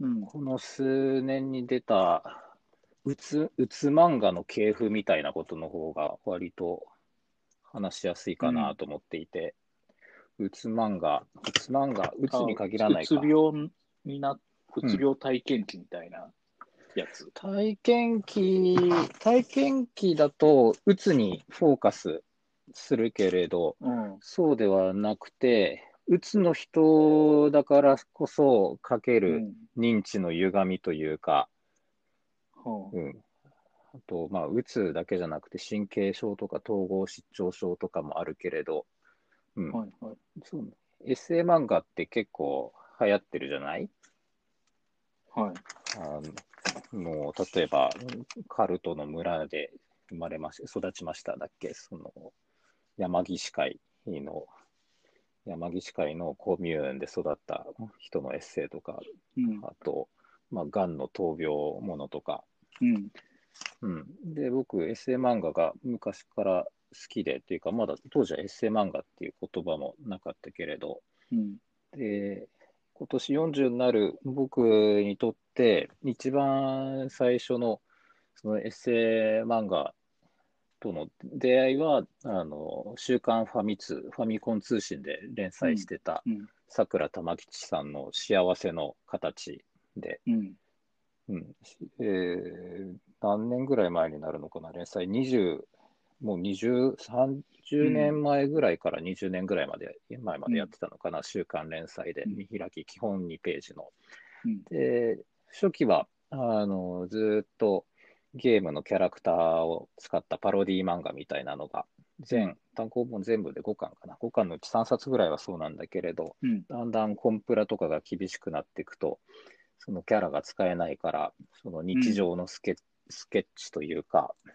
うん。この数年に出た、うつ、うつ漫画の系譜みたいなことの方が割と話しやすいかなと思っていて、うつ漫画、うつ漫画、うつに限らないかうつ。病にな、うつ病体験記みたいなやつ。体験記、体験記だと、うつにフォーカスするけれど、うん。そうではなくて、うつの人だからこそ書けるうん。認知の歪みというか、はあうん。あと、まあ、うつだけじゃなくて、神経症とか統合失調症とかもあるけれど、うん。はいはい。そうエッセイ漫画って結構流行ってるじゃない？はい。あの、例えば、カルトの村で生まれまし、育ちましただっけ？その、山岸会の、山岸会のコミューンで育った人のエッセイとか、うん。あと、まあ、がんの闘病ものとか、うん。うん。で、僕、エッセイ漫画が昔から好きで、っていうか、まだ当時はエッセイ漫画っていう言葉もなかったけれど、うん。で、今年40になる僕にとって、一番最初のそのエッセイ漫画との出会いは、あの、週刊ファミ通、ファミコン通信で連載してたうん。さくら玉吉さんの幸せの形で、うん。うんえー何年ぐらい前になるのかな、連載20、もう20、30年前ぐらいから20年ぐらいまで、前までやってたのかな、週刊連載で、うん。見開き、基本2ページの。うん。で、初期は、あの、ずーっとゲームのキャラクターを使ったパロディ漫画みたいなのが、全、単行本全部で5巻かな、5巻のうち3冊ぐらいはそうなんだけれど、うん。だんだんコンプラとかが厳しくなっていくと、そのキャラが使えないから、その日常のスケ,、スケッチというか、あ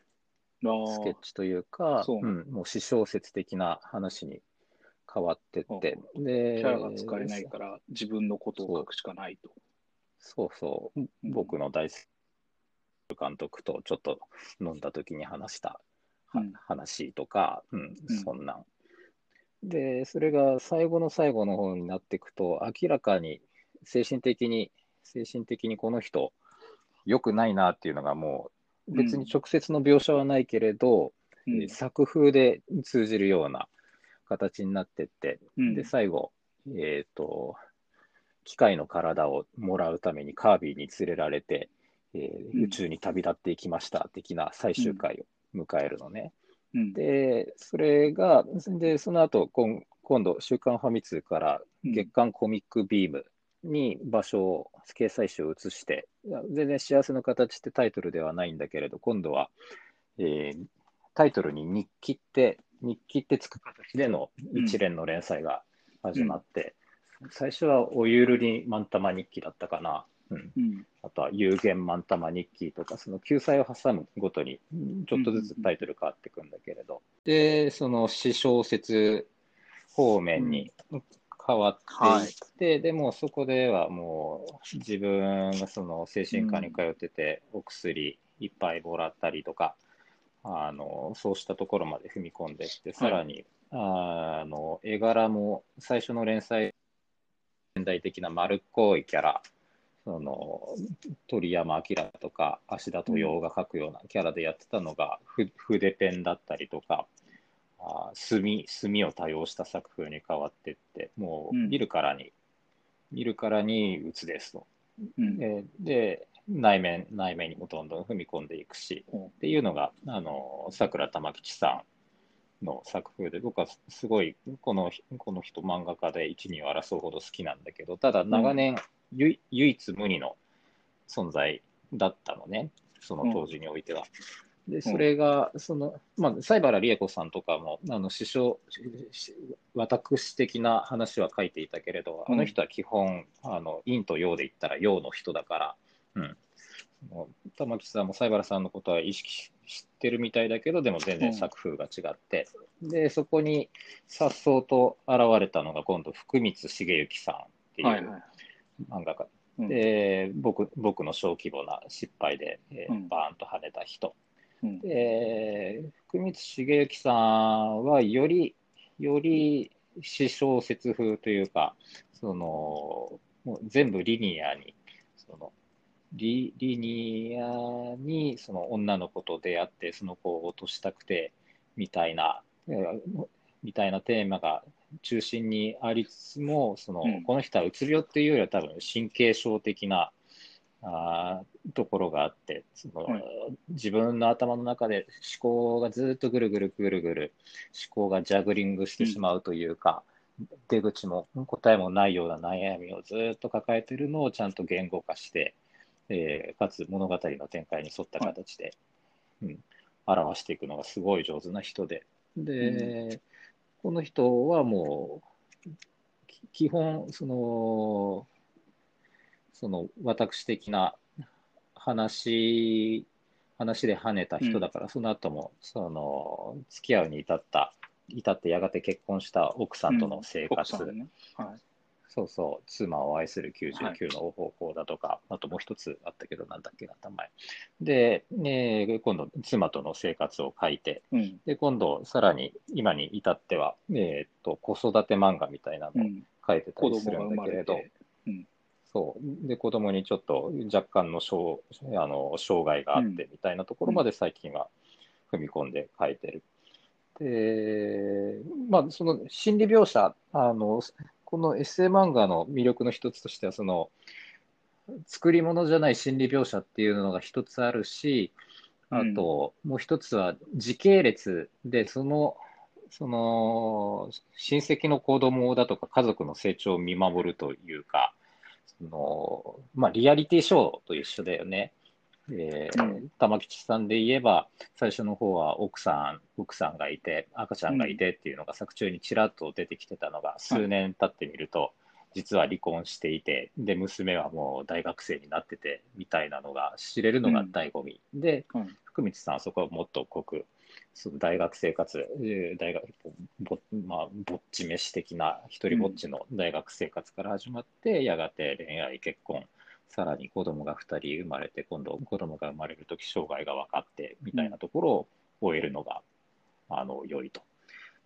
スケッチというか、そううん、もう私小説的な話に変わってって、で、キャラが使えないから自分のことを書くしかないと。そうそう、うん。僕の大好きな監督とちょっと飲んだ時に話した、はうん。話とか、うんうん。そんなん。で、それが最後の最後の方になっていくと、明らかに精神的に、精神的にこの人、良くないなっていうのがもう、別に直接の描写はないけれど、うん。えー作風で通じるような形になってって、うん。で、最後、えっ、と、機械の体をもらうためにカービィに連れられて、えーうん。宇宙に旅立っていきました的な最終回を迎えるのね。うん。で、それが、で、その後、今今度、週刊ファミ通からうん。月刊コミックビームに場所を、掲載誌を移して、全然幸せの形ってタイトルではないんだけれど、今度は、えータイトルに日記って、日記ってつく形での一連の連載が始まって、最初はおゆるりマンタマ日記だったかな。うん、うん。あとは有限マンタマ日記とか、その救済を挟むごとに、うんちょっとずつタイトル変わっていくんだけれど、で、その詩小説方面に変わっていって、でもそこではもう自分がその精神科に通ってて、お薬いっぱいもらったりとか、あのそうしたところまで踏み込んでいって、さらに、あの絵柄も最初の連載、現代的な丸っこいキャラ、その鳥山明とか芦田豊夫が描くようなキャラでやってたのが、ふ筆ペンだったりとか、あー墨墨を多用した作風に変わっていって、もううん見るからに、見るからに鬱ですと。うん。でで内面内面にもどんどん踏み込んでいくし、うんっていうのがあの桜玉吉さんの作風で僕はすごいこのこの人漫画家で一二を争うほど好きなんだけどただ長年、唯唯一無二の存在だったのねその当時においては。でそれがその、まあ、西原理恵子さんとかもあの師匠し私的な話は書いていたけれど、あの人は基本あの陰と陽で言ったら陽の人だから、うん、玉木さんも西原さんのことは意識してるみたいだけどでも全然作風が違って、でそこにさっそうと現れたのが今度福光茂之さんっていうはいはい。漫画家、うん。で僕僕の小規模な失敗で、えーうん。バーンと跳ねた人、うんで、福光茂之さんはより、より詩小説風というか、その、もう全部リニアに、その、リリニアにその女の子と出会って、その子を落としたくて、みたいな、えーみたいなテーマが中心にありつつも、そのうん。この人はうつ病っていうよりは多分神経症的なあーところがあって、そのはい。自分の頭の中で思考がずっとぐるぐるぐるぐる思考がジャグリングしてしまうというか、出口も答えもないような悩みをずっと抱えているのをちゃんと言語化して、えーかつ物語の展開に沿った形で、うん、表していくのがすごい上手な人で、で、この人はもう、き基本、その、その私的な話、話で跳ねた人だから、その後も、その、付き合うに至った、至ってやがて結婚した奥さんとの生活、奥さんね。はい。そうそう、妻を愛する99の方法だとか、あともう一つあったけど、なんだっけな、名前。で、ね、今度、妻との生活を書いて、うん。で、今度、さらに今に至っては、えーっと、子育て漫画みたいなのをうん。書いてた子りするんだけれど、れて。そう。で、子供にちょっと若干の障あの障害があってみたいなところまで最近は踏み込んで書いてる。で、まあ、その心理描写、あの、このエッセイ漫画の魅力の一つとしては、その、作り物じゃない心理描写っていうのが一つあるし、あと、もう一つは時系列で、その、その、親戚の子供だとか家族の成長を見守るというか、その、まあ、リアリティショーと一緒だよね。えーうん玉吉さんで言えば、最初の方は奥さん、奥さんがいて、赤ちゃんがいてっていうのが作中にちらっと出てきてたのが、数年経ってみると、実は離婚していて、で、娘はもう大学生になってて、みたいなのが知れるのが醍醐味。で、うん福光さんはそこはもっと濃く、その大学生活、えー大学ぼまあ、ぼっち飯的な一人ぼっちの大学生活から始まって、やがて恋愛、結婚、さらに子供が2人生まれて、今度子供が生まれるとき障害が分かってみたいなところを終えるのが、あの良いと。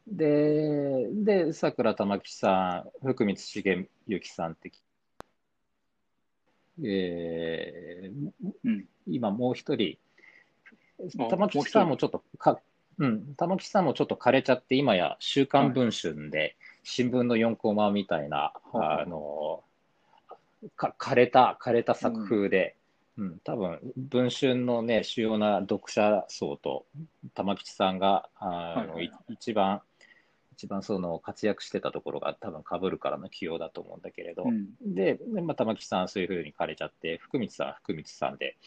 で、で、桜玉木さん、福光茂之さんって、えーうん。今もう一人、あ玉木さんもちょっとか、うん、玉木さんもちょっと枯れちゃって、今や週刊文春で新聞の4コマみたいな、はいあの、か枯れた、枯れた作風で、うん、多分文春のね、主要な読者層と玉吉さんが、あの、一番、一番その活躍してたところが多分被るからの起用だと思うんだけれど、うん。で、でまあ、玉木さん、そういうふうに枯れちゃって、福光さんは福光さんで、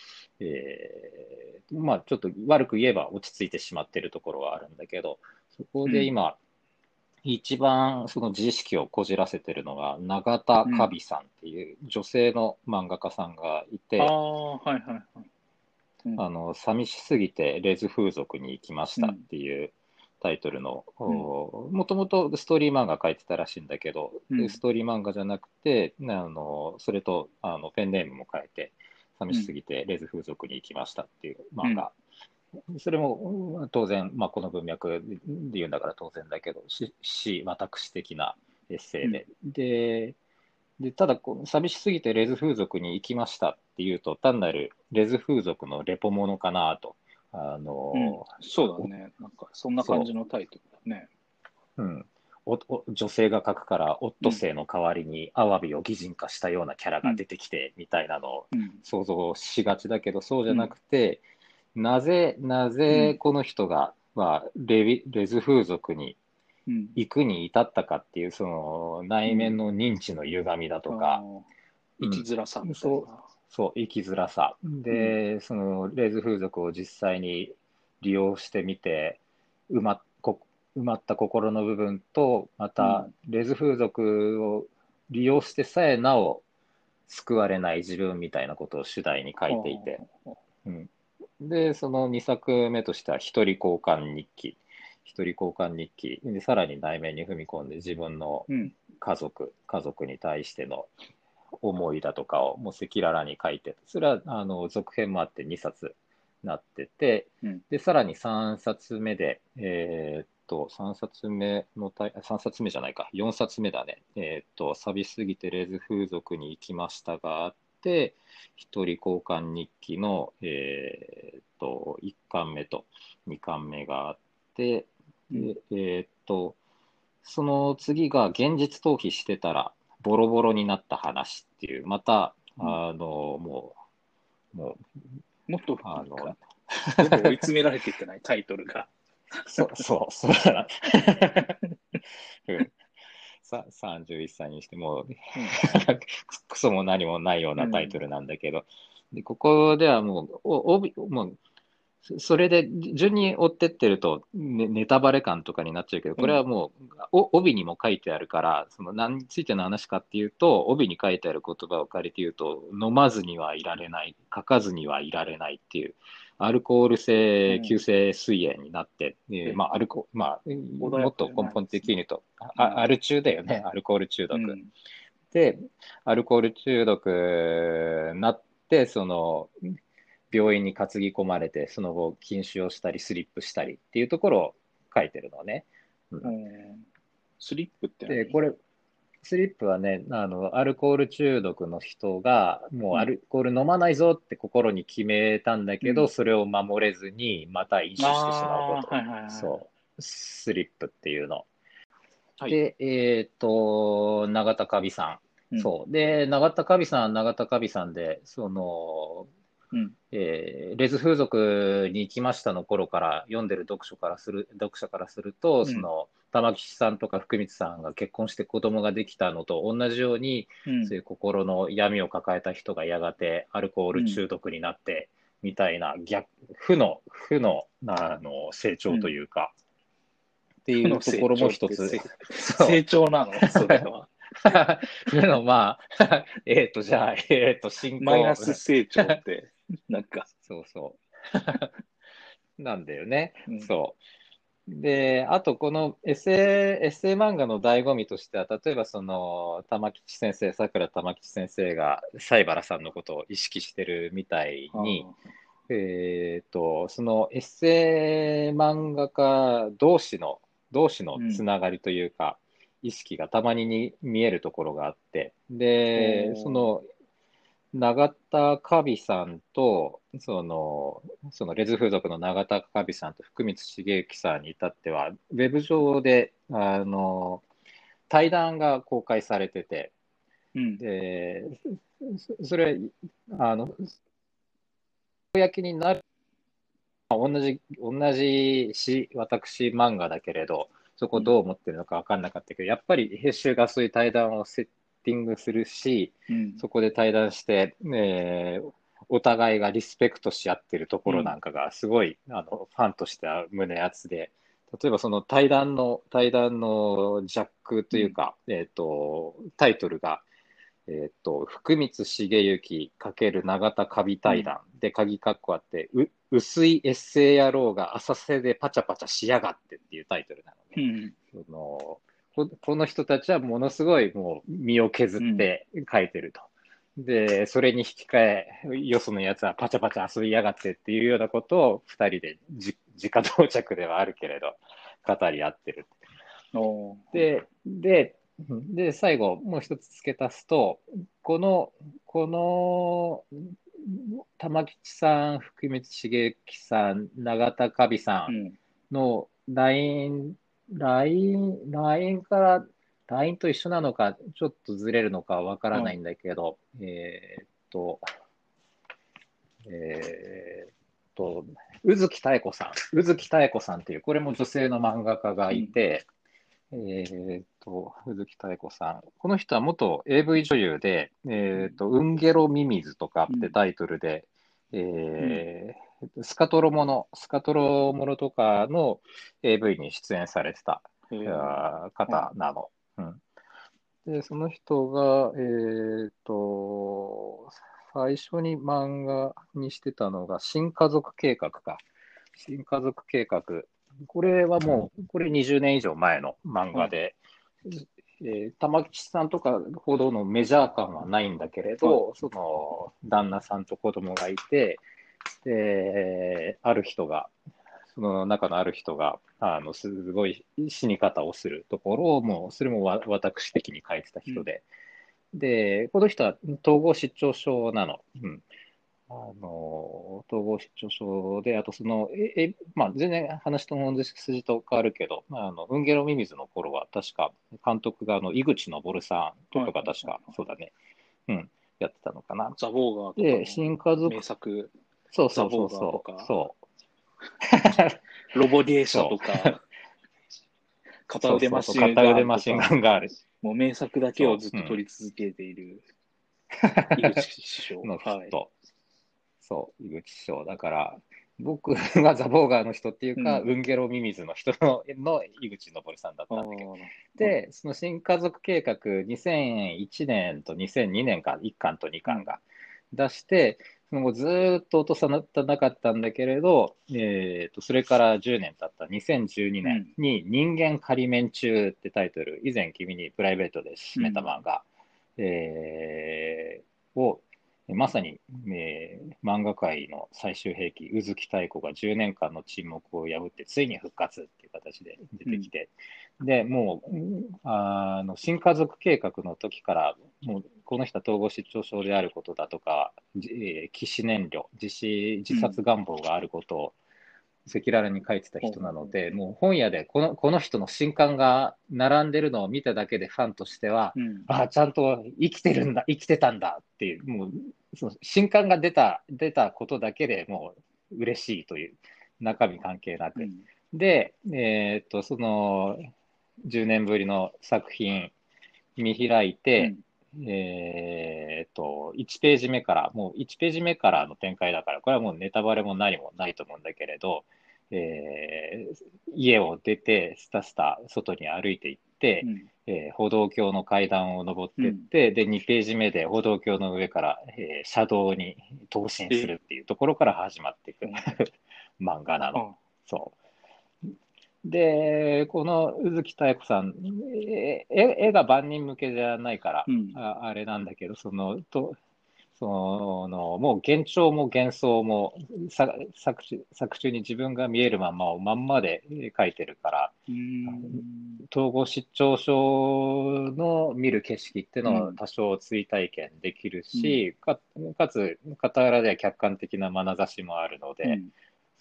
えーまあ、ちょっと悪く言えば落ち着いてしまってるところはあるんだけど、そこで今、一番その自意識をこじらせてるのが、永田カビさんっていう女性の漫画家さんがいて、ああ、はいはいはい。うんあの寂しすぎてレズ風俗に行きましたっていうタイトルの、もともとストーリー漫画書いてたらしいんだけど、うんストーリー漫画じゃなくて、あのそれとあのペンネームも変えて、寂しすぎてレズ風俗に行きましたっていう漫画。それもうん当然、まあ、この文脈で言うんだから当然だけど、し、し私的なエッセイで。で、でただこう、寂しすぎてレズ風俗に行きましたっていうと、単なるレズ風俗のレポものかなと。あの、うんそうだね。なんか、そんな感じのタイトルだね。うんおお女性が書くから、オットセイの代わりにアワビを擬人化したようなキャラが出てきて、みたいなのをうん。想像しがちだけど、そうじゃなくて、なぜ、なぜこの人が、はレビレズ風俗にうん。行くに至ったかっていう、その内面の認知の歪みだとか、生きづらさみたいな。そう生きづらさ。で、そのレズ風俗を実際に利用してみて、埋まこ埋まった心の部分と、また、レズ風俗を利用してさえなお救われない自分みたいなことを主題に書いていて、うん、で、その2作目としては、一人交換日記。一人交換日記。で、さらに内面に踏み込んで自分のうん。家族、家族に対しての思いだとかをもう赤裸々に書いて、それはあの続編もあって2冊なってて、うん。で、さらに3冊目で、えーっと、3冊目のタイ、3冊目じゃないか、4冊目だね。えーっと、錆びすぎてレズ風俗に行きましたがあって、一人交換日記の、えーっと、1巻目と2巻目があって、でえーっと、その次が現実逃避してたらボロボロになった話っていう、また、あの、もう、もう、もっとあの追い詰められていってない、タイトルが。そそう、そうだな。うん。さ31歳にしてもう、クソも何もないようなタイトルなんだけど、でここではもう、お帯もう、そそれで順に追ってってると、ね、ネタバレ感とかになっちゃうけど、これはもう、お帯にも書いてあるから、その何についての話かっていうと、帯に書いてある言葉を借りて言うと、飲まずにはいられない、書かずにはいられないっていう、アルコール性急性膵炎になって、えーうん。まあ、アルコ、まあ、もっと根本的に言うと、うん。あアル中だよね、アルコール中毒。うん。で、アルコール中毒になって、その、病院に担ぎ込まれて、その後、禁酒をしたり、スリップしたりっていうところを書いてるのね。うんスリップってで、何これ、スリップはね、あの、アルコール中毒の人が、もうアルコール飲まないぞって心に決めたんだけど、うんそれを守れずに、また飲酒してしまうこと。はいはいはいそう。スリップっていうの。はいで、えっ、と、永田カビさん。うんそう。で、永田カビさん、永田カビさんで、その、うん。えーレズ風俗に行きましたの頃から読んでる読書からする読者からすると、うん。その玉木さんとか福光さんが結婚して子供ができたのと同じように、うん。そういう心の闇を抱えた人がやがてアルコール中毒になって、みたいな逆負の負のあの成長というか、っていうところも一つ。成長なの？それは。負のまあ、えっ、と、じゃあ、えっ、と、進行。マイナス成長って、なんか、そうそう。なんだよね。うんそう。で、あと、このエッセイ、エッセイ漫画の醍醐味としては、例えば、その、玉吉先生、桜玉吉先生が、西原さんのことを意識してるみたいに、えっと、そのエッセイ漫画家同士の、同士のつながりというか、意識がたまにに見えるところがあって、でその、永田カビさんと、その、そのレズ風俗の永田カビさんと福光茂之さんに至っては、ウェブ上で、あの、対談が公開されてて、うん。で、そそれ、あの、公になる、まあ同じ、同じし、私漫画だけれど、そこどう思ってるのか分かんなかったけど、やっぱり編集がそういう対談をセッティングするし、うんそこで対談して、えーお互いがリスペクトし合ってるところなんかがすごい、あのファンとしては胸熱で、例えばその対談の対談のジャックというか、えっ、とタイトルが、えっ、と福光茂之×永田カビ対談で鍵括弧あって、う薄いエッセイ野郎が浅瀬でパチャパチャしやがってっていうタイトルなのね。うん。そのここの人たちはものすごいもう身を削って書いてると。で、それに引き換え、よそのやつはパチャパチャ遊びやがってっていうようなことを二人でじ直到着ではあるけれど、語り合ってる。で、で、で、最後、もう一つ付け足すと、この、この、玉吉さん、福光茂之さん、永田カビさうんん。の LINE、LINE、LINE から、LINE と一緒なのか、ちょっとずれるのかわからないんだけど、えーっと、えーっと、宇月妙子さん、宇月妙子さんっていう、これも女性の漫画家がいて、えーっと、宇月妙子さん。この人は元 AV 女優で、えーっと、うんげろミミズとかってタイトルで、えースカトロもの、スカトロものとかの AV に出演されてた方なの。うん、で、その人が、えーっと、最初に漫画にしてたのが、新家族計画か。新家族計画。これはもう、これ20年以上前の漫画で、えー玉吉さんとかほどのメジャー感はないんだけれど、その旦那さんと子供がいて、で、ある人が、その中のある人が、あの、すごい死に方をするところを、もう、それもわ私的に書いてた人で、で、この人は統合失調症なの。うん。あの、統合失調症で、あとその、え、えまあ、全然話との筋と変わるけど、あの、ウンゲロミミズの頃は、確か、監督が、あの、井口昇さんとか確か、そうだね、うん、やってたのかな。ザ・ボーガーとで、か新家族の名、作、そうそうそうそう、そう。ロボゲーシャとか、片腕マシンガンとか。片腕マシンガンがある。もう名作だけをずっと撮り続けている、井口師匠。の人、はい。そう、井口師匠。だから、僕はザ・ボーガーの人っていうか、うん。ウンゲロミミズの人のの井口昇さんだったんだけど。で、その新家族計画、2001年と2002年か、1巻と2巻が出して、その後ずーっと落とさなかったんだけれど、えーと、それから10年経った。2012年に、人間仮面中ってタイトル、以前君にプライベートで締めた漫画、えーを、まさに、えー漫画界の最終兵器、宇月太鼓が10年間の沈黙を破って、ついに復活っていう形で出てきて、でもう、うんあの新家族計画の時から、もうこの人は統合失調症であることだとか、じえ死燃料、自死自殺願望があることを赤裸々に書いてた人なので、もう本屋でこのこの人の新刊が並んでるのを見ただけで、ファンとしては、うん。あちゃんと生きてるんだ、生きてたんだっていう、もうその新刊が出た出たことだけでもう嬉しいという、中身関係なく。うんで、えーっと、その10年ぶりの作品見開いて、えーっと、1ページ目から、もう1ページ目からの展開だから、これはもうネタバレも何もないと思うんだけれど、えー家を出て、スタスタ外に歩いていって、うん。えー歩道橋の階段を登っていって、で、2ページ目で歩道橋の上から、えー車道に投進するっていうところから始まっていく。漫画なの。あそう。で、この宇月妙子さん、え絵絵が万人向けじゃないから、うん。ああれなんだけど、その、とそのもう幻聴も幻想もさ作中作中に自分が見えるまんまをまんまでえー描いてるから、うん。統合失調症の見る景色っていうのをうん。多少追体験できるし、かかつ、傍らでは客観的な眼差しもあるので、うん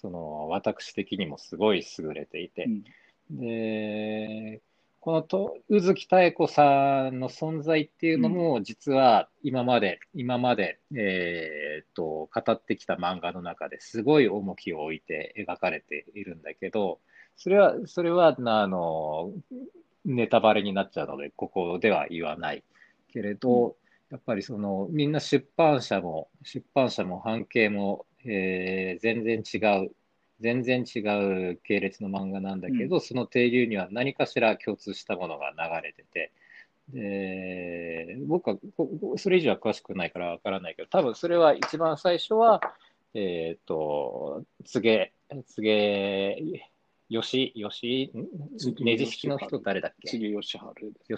その私的にもすごい優れていて、うん。でこのと宇月妙子さんの存在っていうのも、実は今まで、今まで、えーっと語ってきた漫画の中ですごい重きを置いて描かれているんだけど、それは、それはあのネタバレになっちゃうので、ここでは言わないけれど、やっぱりそのみんな出版社も、出版社も半径も、えー全然違う、全然違う系列の漫画なんだけど、その底流には何かしら共通したものが流れてて、で僕はそれ以上は詳しくないからわからないけど、多分それは一番最初は、えっ、と、つげ、つげ、よし、よし、んねじ式の人誰だっけ？杉吉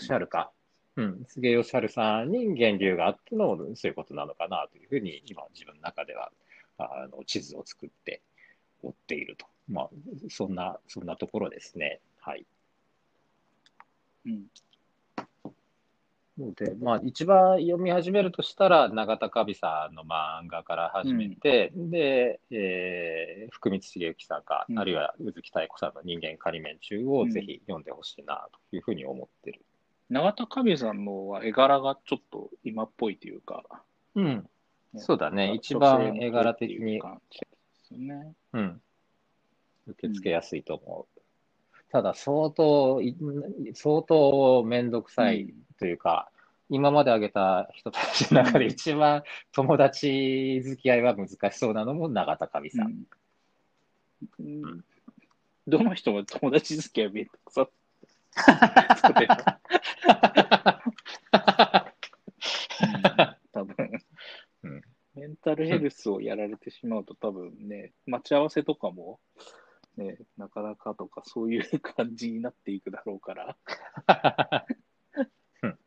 春か。うん、菅義治さんに源流があってのそういうことなのかなというふうに今自分の中ではあの地図を作って追っていると。まあ、そんな、そんなところですね。はい。うんので、まあ、一番読み始めるとしたら、永田カビさんの漫画から始めて、で、えー福光茂之さんか、うんあるいは宇月妙子さんの人間仮面中をぜひ読んでほしいなというふうに思ってる。永田カさんのは絵柄がちょっと今っぽいというか、うん。そうだね。一番絵柄的に。うん。受け付けやすいと思う。ただ、相当い、相当めんどくさいというか、今まで挙げた人たちの中で一番友達付き合いは難しそうなのも永田上さん。うん。うん。どの人も友達付き合いめんどくさ メンタルヘルスをやられてしまうと多分ね、待ち合わせとかも、ね、なかなかとかそういう感じになっていくだろうから。うん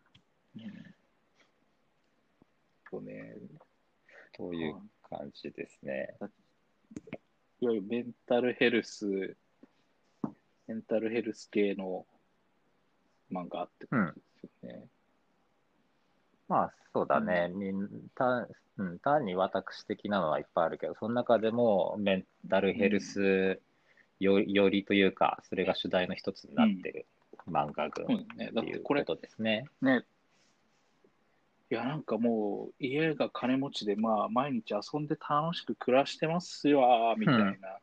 とね、という感じですね。わゆるメンタルヘルス、メンタルヘルス系の漫画ってことですよね。まあ、そうだね。みんたうん、単に私的なのはいっぱいあるけど、その中でもメンタルヘルスよよりというか、それが主題の一つになってる漫画群っっててこれいうこ、とですね。ね、いや、なんかもう、家が金持ちで、まあ、毎日遊んで楽しく暮らしてますよ、みたいな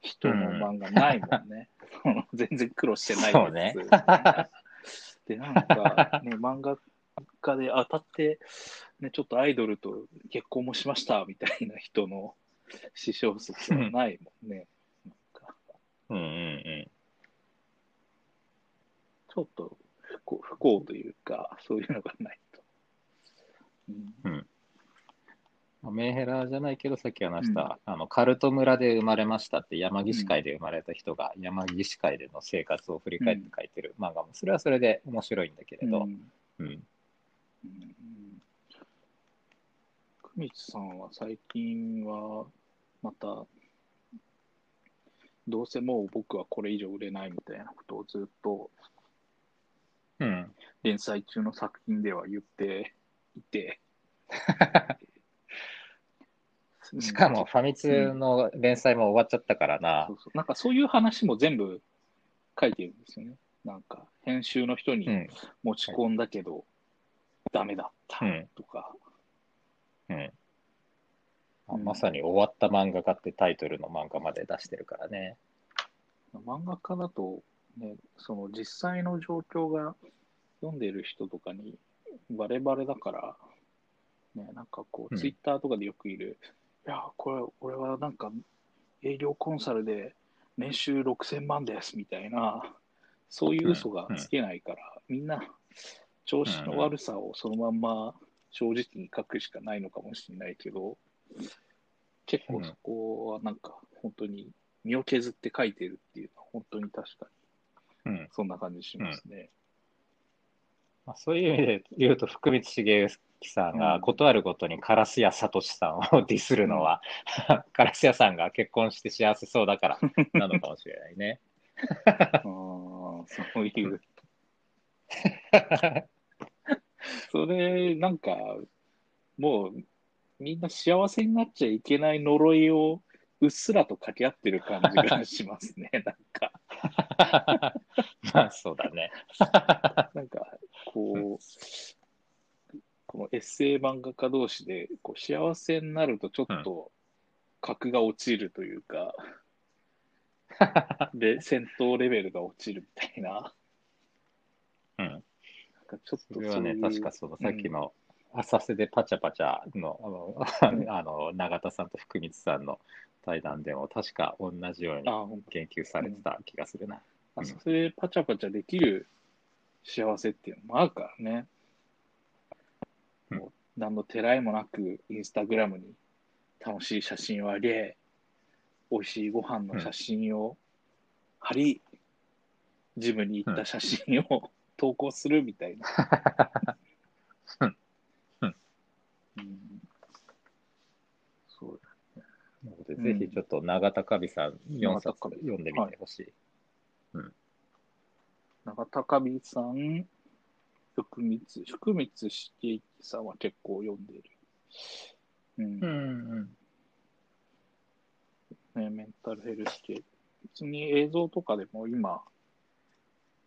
人の漫画ないもん。ね。その全然苦労してないそうね。つで、なんか、ね、漫画家で当たって、ね、ちょっとアイドルと結婚もしました、みたいな人の詩小説はないもんね。うんうんうん。ちょっと不幸不幸というか、そういうのがないと。うん。まあメンヘラじゃないけど、さっき話した、あのカルト村で生まれましたって、山岸会で生まれた人が、山岸会での生活を振り返って書いてる漫画も、それはそれで面白いんだけれど、うんうんうん久光さんは最近はまたどうせもう僕はこれ以上売れないみたいなことをずっとうん、連載中の作品では言っていて。しかも、ファミ通の連載も終わっちゃったからな。そ、うそう。なんかそういう話も全部書いてるんですよね。なんか編集の人にうん、持ち込んだけどダメだったうん。とか、うん。あうん。まさに終わった漫画家ってタイトルの漫画まで出してるからね。漫画家だと、ね、その実際の状況が読んでる人とかにバレバレだから、ね、なんかこう、うん。ツイッターとかでよくいる、いや、これ、俺はなんか営業コンサルで年収6000万ですみたいな、そういう嘘がつけないから、みんな調子の悪さをそのまんま正直に書くしかないのかもしれないけど、結構そこはなんか本当に身を削って書いてるっていうのは本当に確かにうん。そんな感じしますね。まあ、そういう意味で言うと、福光茂之さんうん。がことあるごとに烏谷聡さんをディスるのは、烏谷さんが結婚して幸せそうだからなのかもしれないね。あーそういう、それなんかもうみんな幸せになっちゃいけない呪いをうっすらと掛け合ってる感じがしますね。なんか、まあそうだね。なんかこう、このエッセイ漫画家同士でこう幸せになるとちょっと格が落ちるというか、で戦闘レベルが落ちるみたいな、ちょっとそれはね、確かそのさっきの浅瀬でパチャパチャのうん。あのあの永田さんと福光さんの対談でも確か同じようにあほん言及されてた気がするな。あそれでパチャパチャできる幸せっていうのもあるからね。うん。もう何のてらいもなくインスタグラムに楽しい写真をあげ、美味しいご飯の写真を貼り、ジムに行った写真を投稿するみたいな。うんうんうんそうなので、ぜひちょっと永田カビさん4冊読んでみてほしい。長高美さん、福光、福光茂之さんは結構読んでる。うん。うんね、メンタルヘルス系。別に映像とかでも今、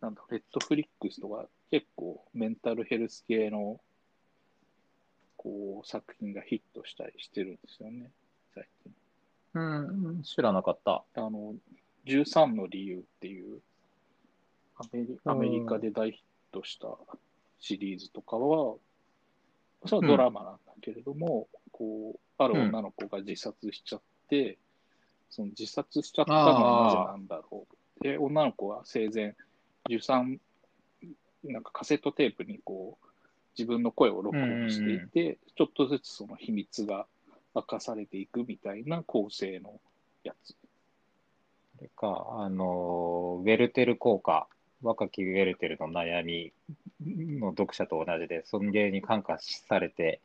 なんだ、ネットフリックスとか結構メンタルヘルス系のこう作品がヒットしたりしてるんですよね、最近。うん、うん、知らなかった。あの、13の理由っていうアメリアメリカで大ヒットしたシリーズとかは、それはドラマなんだけれども、こう、ある女の子が自殺しちゃって、その自殺しちゃったのはなぜなんだろう。で、女の子は生前、13、なんかカセットテープにこう、自分の声を録音していて、ちょっとずつその秘密が明かされていくみたいな構成のやつ。それか、あの、ウェルテル効果、若きウェルテルの悩みの読者と同じで、尊厳に感化されて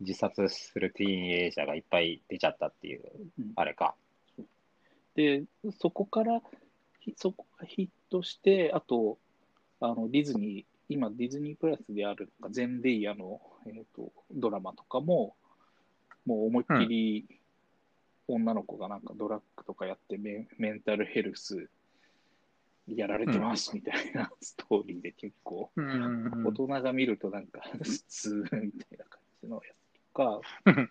自殺するティーンエイジャーがいっぱい出ちゃったっていう、うんあれか。で、そこから、ひそこがヒットして、あと、あのディズニー、今、ディズニープラスであるなんかゼンデイヤの、えー、とドラマとかも、もう思いっきり女の子がなんかドラッグとかやってメンメンタルヘルスやられてますみたいなストーリーで結構、うん。大人が見るとなんか普通みたいな感じのやつとか、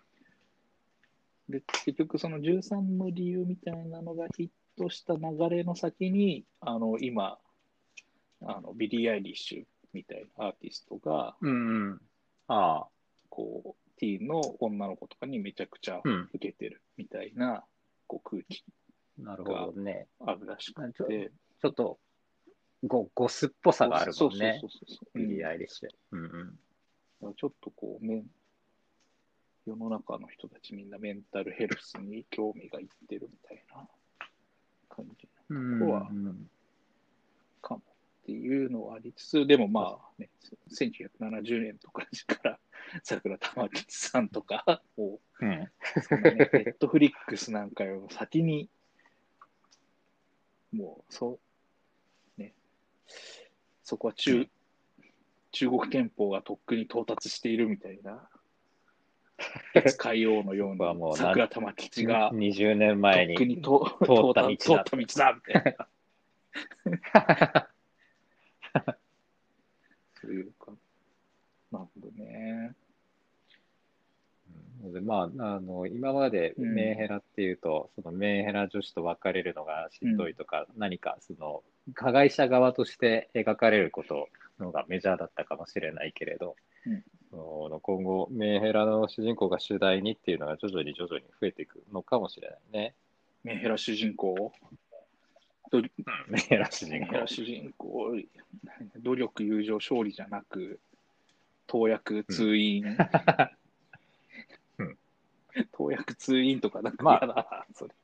で結局その13の理由みたいなのがヒットした流れの先に、あの今あの、ビリー・アイリッシュみたいなアーティストが、うんうん。ああ。こう、ティーンの女の子とかにめちゃくちゃうん受けてるみたいな、こう空気なるほどね。あるらしくちょて。ちょっと、ゴ、ゴスっぽさがあるもんねそ。うそうそうそう。ビリー・うんアイリッシュ。うんうん。ちょっとこう、めん世の中の人たちみんなメンタルヘルスに興味がいってるみたいな感じうんここはうんかもっていうのはありつつ、でもまあね、1970年とかから 桜玉吉さんとか、もうん。う、そネットフリックスなんかよりも先に、もう、そう、ね、そこは中、中国憲法がとっくに到達しているみたいな、月 海王のよう僕はもうに桜玉吉が20年前に通った道だ通った道だみたいな。そういうか。なるほどね。のでまあ、あの今までうんメンヘラっていうと、そのメンヘラ女子と別れるのがしんどいとか、何かその加害者側として描かれることのがメジャーだったかもしれないけれど、うんその今後、メンヘラの主人公が主題にっていうのが徐々に徐々に増えていくのかもしれないね。メンヘラ主人公？メンヘラ主人公メンヘラ。主人公、努力、友情、勝利じゃなく、投薬、通院。うん 投薬、通院とかなんかまあ嫌だな、それ。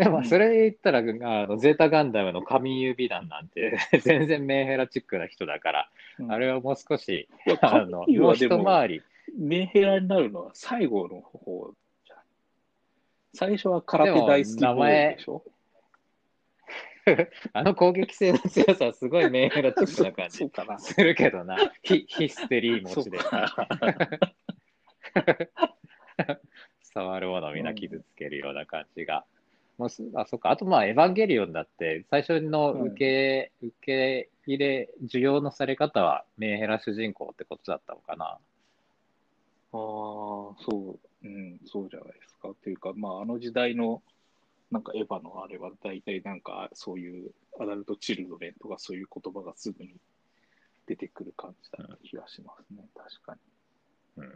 でも、それ言ったら、あのゼータガンダムの神指弾なんて、全然メンヘラチックな人だから、うん。あれはもう少し、あの、神もう一回り、メンヘラになるのは最後の方じゃん。最初は空手大好きボーイでしょ？あの攻撃性の強さはすごいメンヘラチックな感じ。するけどな、ヒヒステリー持ちで 触るものみんな傷つけるような感じが。もうすあ、そっか。あと、まあ、エヴァンゲリオンだって、最初の受け、受け入れ、需要のされ方はメンヘラ主人公ってことだったのかな。ああ、そう、うん、そうじゃないですか。っていうか、まあ、あの時代の、なんかエヴァのあれは大体なんかそういうアダルトチルドレンとかそういう言葉がすぐに出てくる感じだった気がしますね。確かうん。に。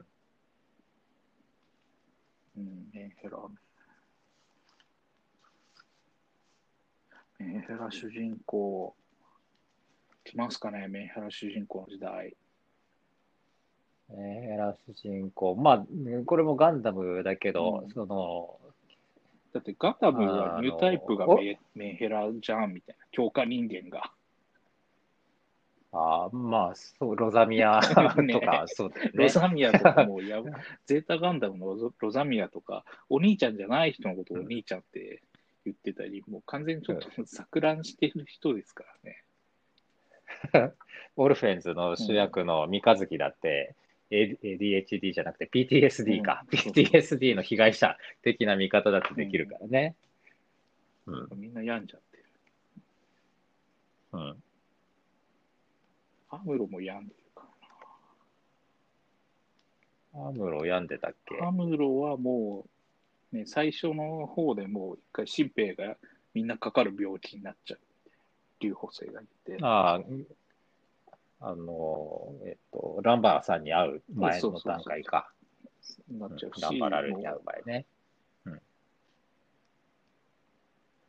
うん、メンヘラ。メンヘラ主人公、来ますかね、メンヘラ主人公の時代。メンヘラ主人公。まあ、これもガンダムだけど、うんその、だってガンダムはニュータイプがメメンヘラじゃんみたいな、強化人間が。あーまあ、そう、ロザミア とか、ねそうね。ロザミアとかもや、ゼータガンダムのロザロザミアとか、お兄ちゃんじゃない人のことをお兄ちゃんって言ってたり、もう完全にちょっと錯乱してる人ですからね。オルフェンズの主役の三日月だって、A- ADHD じゃなくて PTSD か、うん PTSD の被害者的な見方だってできるからね。うん。みんな病んじゃってる。うん。アムロも病んでるかアムロ病んでたっけ？ら。アムロはもう、ね、最初の方でもう一回、新兵がみんなかかる病気になっちゃう。流補性がいて。ああ、あの、えっと、ランバーさんに会う前の段階か。なっちゃうし、ランバーラルに会もう前ね。う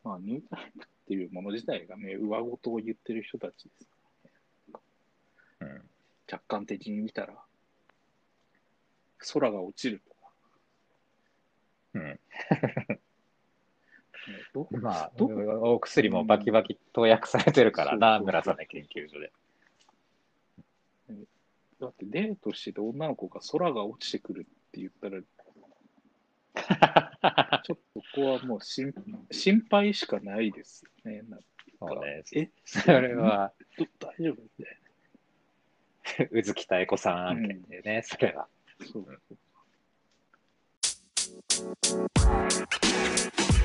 まあ、ニュータイプっていうもの自体がね、上事を言ってる人たちです。うん。客観的に見たら、空が落ちるとか、うん。まあ、どお薬もバキバキ投薬されてるからな、村雨研究所で。だってデートしてて女の子が空が落ちてくるって言ったら、ちょっとここはもう心心配しかないですよね。なんかそうね。え、それは、ど大丈夫みたい 宇月妙子さん案件でね、それは。な。そう Thank you.